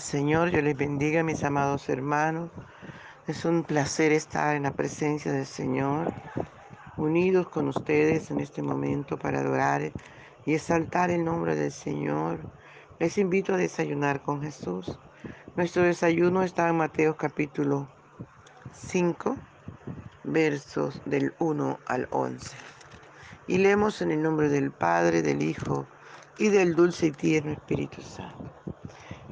Señor, yo les bendiga, mis amados hermanos. Es un placer estar en la presencia del Señor, unidos con ustedes en este momento para adorar y exaltar el nombre del Señor. Les invito a desayunar con Jesús. Nuestro desayuno está en Mateo capítulo 5, versos del 1 al 11. Y leemos en el nombre del Padre, del Hijo y del dulce y tierno Espíritu Santo.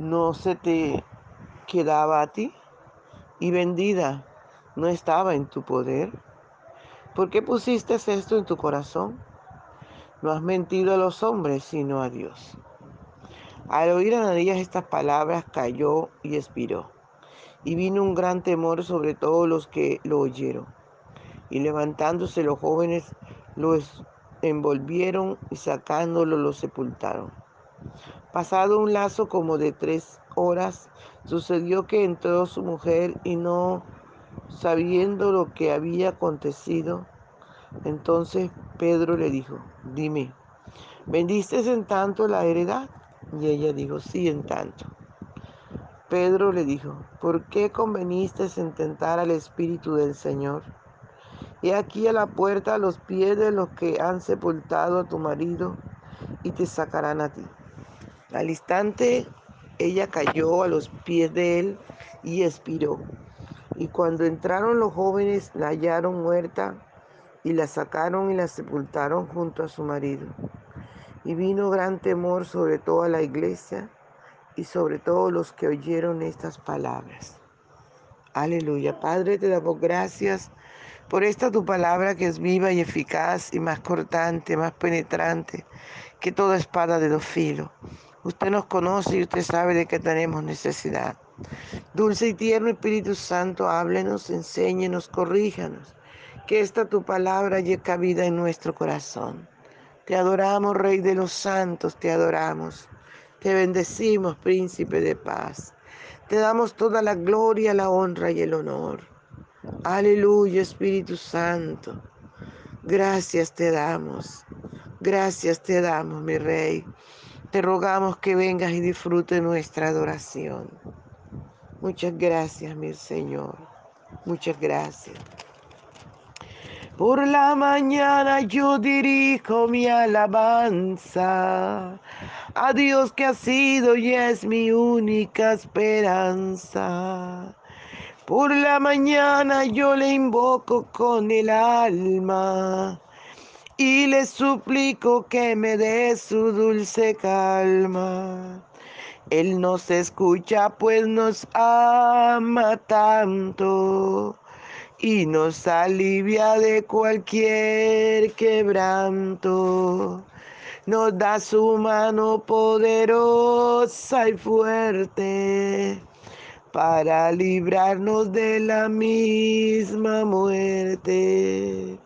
no se te quedaba a ti y vendida no estaba en tu poder? ¿Por qué pusiste esto en tu corazón? No has mentido a los hombres, sino a Dios. Al oír Ananías estas palabras, cayó y expiró. Y vino un gran temor sobre todos los que lo oyeron. Y levantándose los jóvenes, lo envolvieron y sacándolo lo sepultaron. Pasado un lazo como de tres horas, sucedió que entró su mujer y no sabiendo lo que había acontecido, entonces Pedro le dijo, dime, ¿vendiste en tanto la heredad? Y ella dijo, sí, en tanto. Pedro le dijo, ¿por qué conveniste en tentar al Espíritu del Señor? Y aquí a la puerta a los pies de los que han sepultado a tu marido y te sacarán a ti. Al instante ella cayó a los pies de él y expiró. Y cuando entraron los jóvenes la hallaron muerta y la sacaron y la sepultaron junto a su marido. Y vino gran temor sobre toda la iglesia y sobre todos los que oyeron estas palabras. Aleluya. Padre, te damos gracias por esta tu palabra que es viva y eficaz y más cortante, más penetrante que toda espada de dos filos Usted nos conoce y usted sabe de qué tenemos necesidad. Dulce y tierno Espíritu Santo, háblenos, enséñenos, corríjanos. Que esta tu palabra llegue vida en nuestro corazón. Te adoramos, Rey de los santos, te adoramos. Te bendecimos, Príncipe de paz. Te damos toda la gloria, la honra y el honor. Aleluya, Espíritu Santo. Gracias te damos. Gracias te damos, mi Rey. Te rogamos que vengas y disfrute nuestra adoración. Muchas gracias, mi Señor. Muchas gracias. Por la mañana yo dirijo mi alabanza a Dios que ha sido y es mi única esperanza. Por la mañana yo le invoco con el alma y le suplico que me dé su dulce calma. Él nos escucha pues nos ama tanto y nos alivia de cualquier quebranto. Nos da su mano poderosa y fuerte para librarnos de la misma muerte.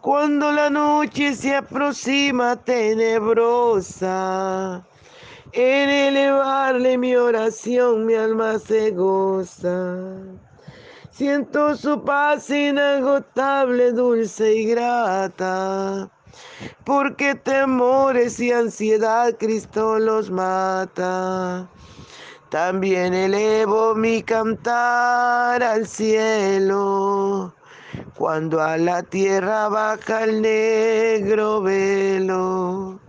Cuando la noche se aproxima tenebrosa, en elevarle mi oración mi alma se goza. Siento su paz inagotable, dulce y grata, porque temores y ansiedad Cristo los mata. También elevo mi cantar al cielo cuando a la tierra baja el negro velo.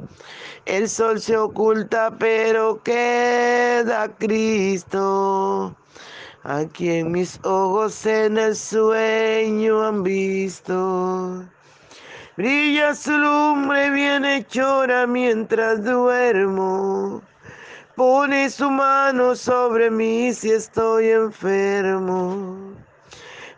El sol se oculta, pero queda Cristo, a quien mis ojos en el sueño han visto. Brilla su lumbre bien hechora mientras duermo. Pone su mano sobre mí si estoy enfermo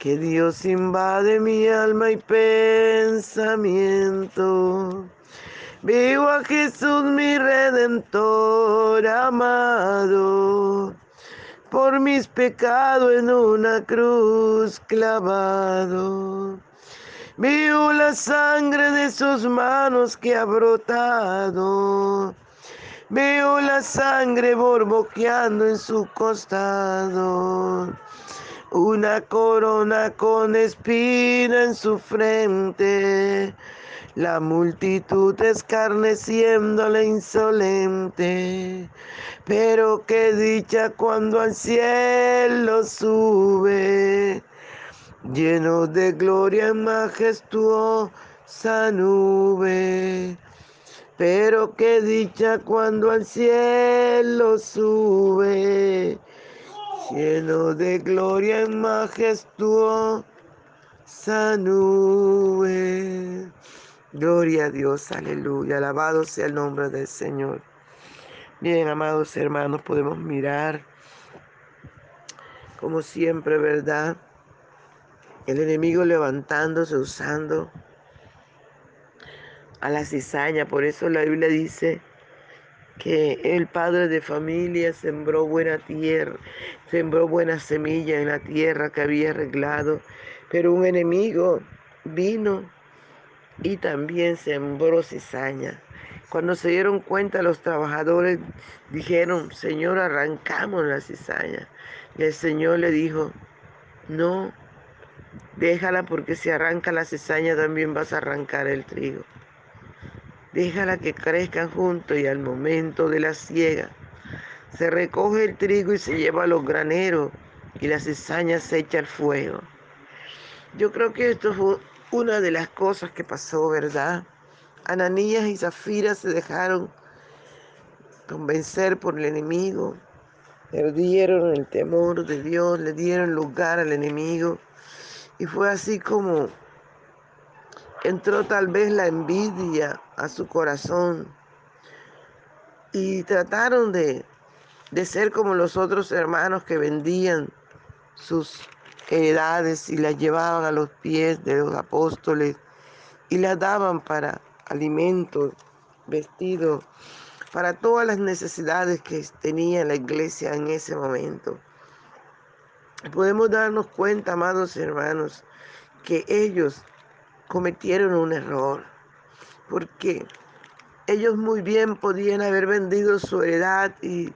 que Dios invade mi alma y pensamiento. Vivo a Jesús mi redentor amado, por mis pecados en una cruz clavado. Vivo la sangre de sus manos que ha brotado. Veo la sangre borboqueando en su costado. Una corona con espina en su frente. La multitud escarneciéndole insolente, pero qué dicha cuando al cielo sube, lleno de gloria majestuosa nube. Pero qué dicha cuando al cielo sube, lleno de gloria en majestuosa nube. Gloria a Dios, aleluya. Alabado sea el nombre del Señor. Bien, amados hermanos, podemos mirar, como siempre, ¿verdad? El enemigo levantándose, usando a la cizaña. Por eso la Biblia dice que el padre de familia sembró buena tierra, sembró buena semilla en la tierra que había arreglado, pero un enemigo vino y también sembró cizaña. Cuando se dieron cuenta los trabajadores dijeron, Señor, arrancamos la cizaña. Y el Señor le dijo, no, déjala porque si arranca la cizaña también vas a arrancar el trigo. Déjala que crezcan juntos y al momento de la siega se recoge el trigo y se lleva a los graneros y la cizaña se echa al fuego. Yo creo que esto fue una de las cosas que pasó, ¿verdad? Ananías y Zafira se dejaron convencer por el enemigo, perdieron el temor de Dios, le dieron lugar al enemigo. Y fue así como entró tal vez la envidia a su corazón y trataron de, de ser como los otros hermanos que vendían sus heredades y las llevaban a los pies de los apóstoles y las daban para alimentos, vestidos, para todas las necesidades que tenía la iglesia en ese momento. Podemos darnos cuenta, amados hermanos, que ellos cometieron un error, porque ellos muy bien podían haber vendido su heredad y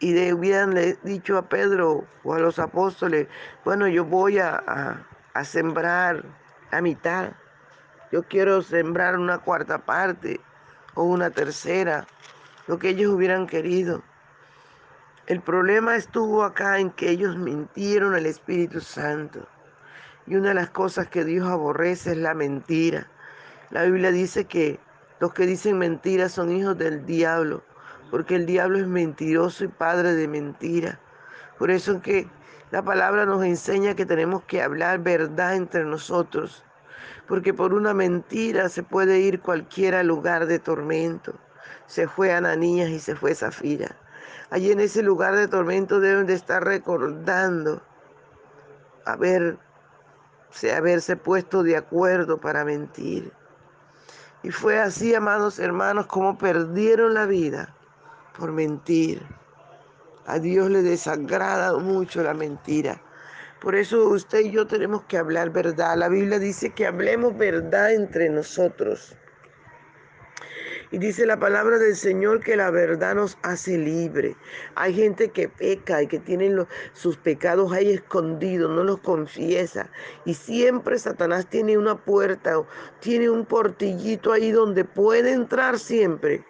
y le hubieran dicho a Pedro o a los apóstoles, bueno, yo voy a, a, sembrar a mitad, yo quiero sembrar una cuarta parte o una tercera, lo que ellos hubieran querido. El problema estuvo acá en que ellos mintieron al Espíritu Santo. Y una de las cosas que Dios aborrece es la mentira. La Biblia dice que los que dicen mentiras son hijos del diablo porque el diablo es mentiroso y padre de mentira. Por eso es que la palabra nos enseña que tenemos que hablar verdad entre nosotros, porque por una mentira se puede ir cualquiera lugar de tormento. Se fue Ananías y se fue Zafira. Allí en ese lugar de tormento deben de estar recordando haber, haberse puesto de acuerdo para mentir. Y fue así, amados hermanos, como perdieron la vida por mentir. A Dios le desagrada mucho la mentira. Por eso usted y yo tenemos que hablar verdad. La Biblia dice que hablemos verdad entre nosotros. Y dice la palabra del Señor que la verdad nos hace libre. Hay gente que peca y que tiene sus pecados ahí escondidos, no los confiesa. Y siempre Satanás tiene una puerta, tiene un portillito ahí donde puede entrar siempre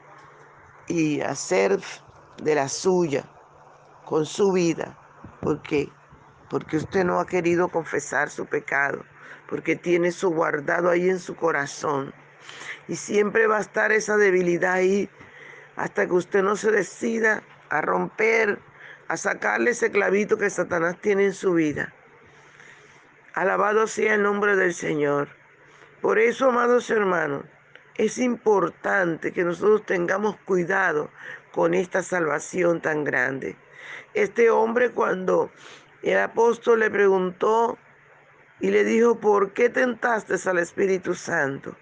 y hacer de la suya con su vida. ¿Por qué? Porque usted no ha querido confesar su pecado, porque tiene su guardado ahí en su corazón. Y siempre va a estar esa debilidad ahí hasta que usted no se decida a romper, a sacarle ese clavito que Satanás tiene en su vida. Alabado sea el nombre del Señor. Por eso, amados hermanos, es importante que nosotros tengamos cuidado con esta salvación tan grande. Este hombre cuando el apóstol le preguntó y le dijo, ¿por qué tentaste al Espíritu Santo?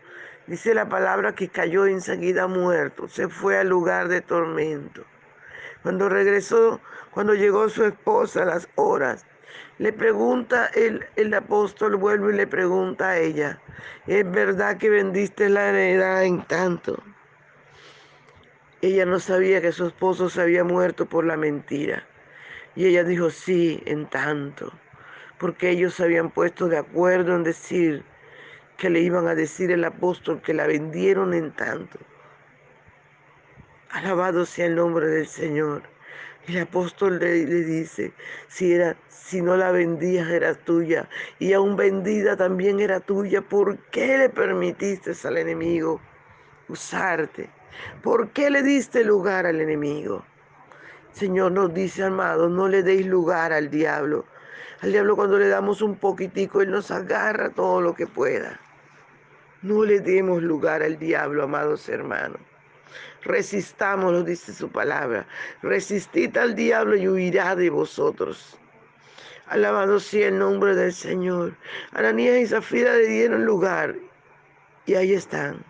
Dice la palabra que cayó enseguida muerto, se fue al lugar de tormento. Cuando regresó, cuando llegó su esposa a las horas, le pregunta el, el apóstol, vuelve y le pregunta a ella, ¿es verdad que vendiste la heredad en tanto? Ella no sabía que su esposo se había muerto por la mentira. Y ella dijo, sí, en tanto, porque ellos se habían puesto de acuerdo en decir que le iban a decir el apóstol que la vendieron en tanto. Alabado sea el nombre del Señor. El apóstol le, dice, si, era, si no la vendías era tuya y aún vendida también era tuya, ¿por qué le permitiste al enemigo usarte? ¿Por qué le diste lugar al enemigo? Señor nos dice, amado, no le deis lugar al diablo. Al diablo cuando le damos un poquitico, él nos agarra todo lo que pueda. No le demos lugar al diablo, amados hermanos. Resistámoslo, dice su palabra. Resistid al diablo y huirá de vosotros. Alabado sea el nombre del Señor. Ananías y Zafira le dieron lugar y ahí están,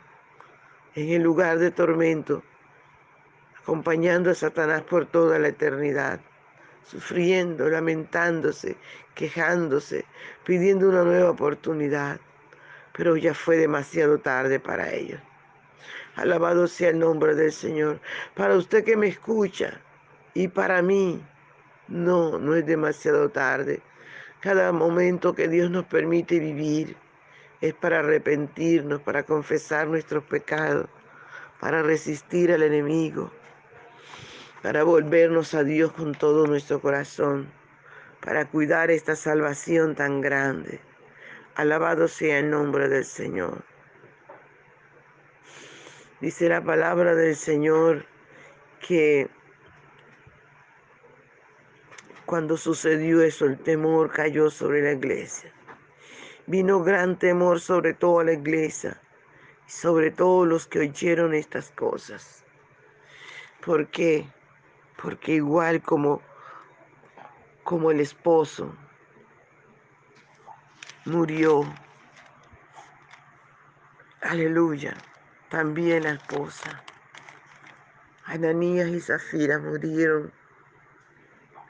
en el lugar de tormento, acompañando a Satanás por toda la eternidad, sufriendo, lamentándose, quejándose, pidiendo una nueva oportunidad. Pero ya fue demasiado tarde para ellos. Alabado sea el nombre del Señor. Para usted que me escucha y para mí, no, no es demasiado tarde. Cada momento que Dios nos permite vivir es para arrepentirnos, para confesar nuestros pecados, para resistir al enemigo, para volvernos a Dios con todo nuestro corazón, para cuidar esta salvación tan grande. Alabado sea el nombre del Señor. Dice la palabra del Señor que cuando sucedió eso, el temor cayó sobre la iglesia. Vino gran temor sobre toda la iglesia y sobre todos los que oyeron estas cosas. ¿Por qué? Porque igual como, como el esposo murió, aleluya, también la esposa. Ananías y Zafira murieron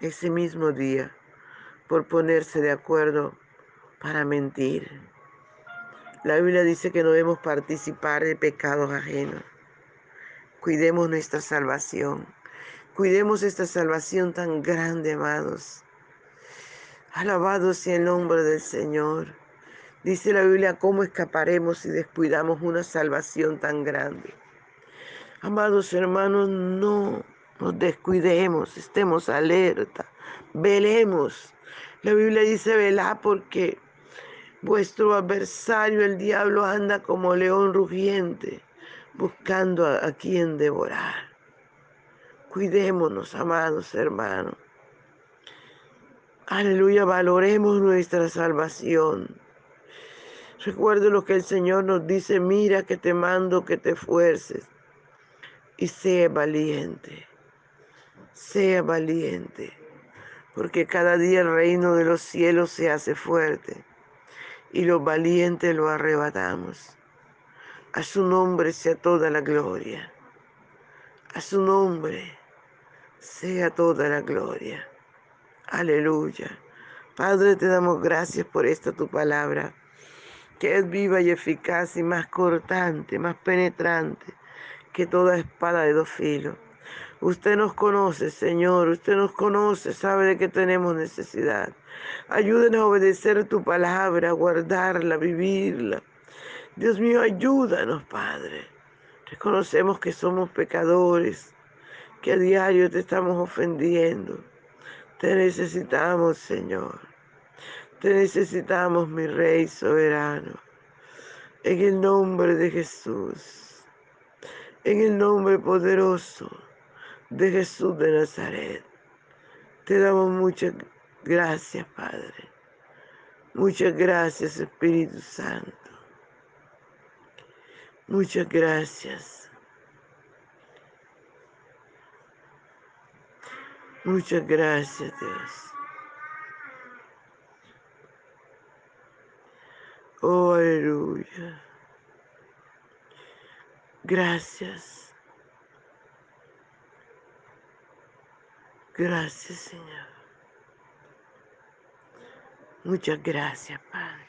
ese mismo día por ponerse de acuerdo para mentir. La Biblia dice que no debemos participar de pecados ajenos. Cuidemos nuestra salvación. Cuidemos esta salvación tan grande, amados. Alabado sea el nombre del Señor. Dice la Biblia, ¿cómo escaparemos si descuidamos una salvación tan grande? Amados hermanos, no nos descuidemos, estemos alerta, velemos. La Biblia dice velar porque vuestro adversario, el diablo, anda como león rugiente, buscando a, a quien devorar. Cuidémonos, amados hermanos. Aleluya, valoremos nuestra salvación. Recuerde lo que el Señor nos dice, mira que te mando que te fuerces y sea valiente, sea valiente, porque cada día el reino de los cielos se hace fuerte y los valientes lo arrebatamos. A su nombre sea toda la gloria, a su nombre sea toda la gloria. Aleluya. Padre, te damos gracias por esta tu palabra que es viva y eficaz y más cortante, más penetrante que toda espada de dos filos. Usted nos conoce, Señor, usted nos conoce, sabe de que tenemos necesidad. Ayúdenos a obedecer tu palabra, a guardarla, vivirla. Dios mío, ayúdanos, Padre. Reconocemos que somos pecadores, que a diario te estamos ofendiendo. Te necesitamos, Señor. Te necesitamos, mi Rey soberano. En el nombre de Jesús. En el nombre poderoso de Jesús de Nazaret. Te damos muchas gracias, Padre. Muchas gracias, Espíritu Santo. Muchas gracias. Muchas gracias, Dios. Oh, aleluya. Gracias. Gracias, Señor. Muchas gracias, Padre.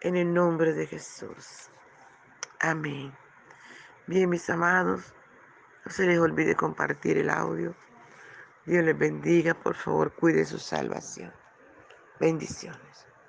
En el nombre de Jesús. Amén. Bien, mis amados, no se les olvide compartir el audio. Dios les bendiga. Por favor, cuide su salvación. Bendiciones.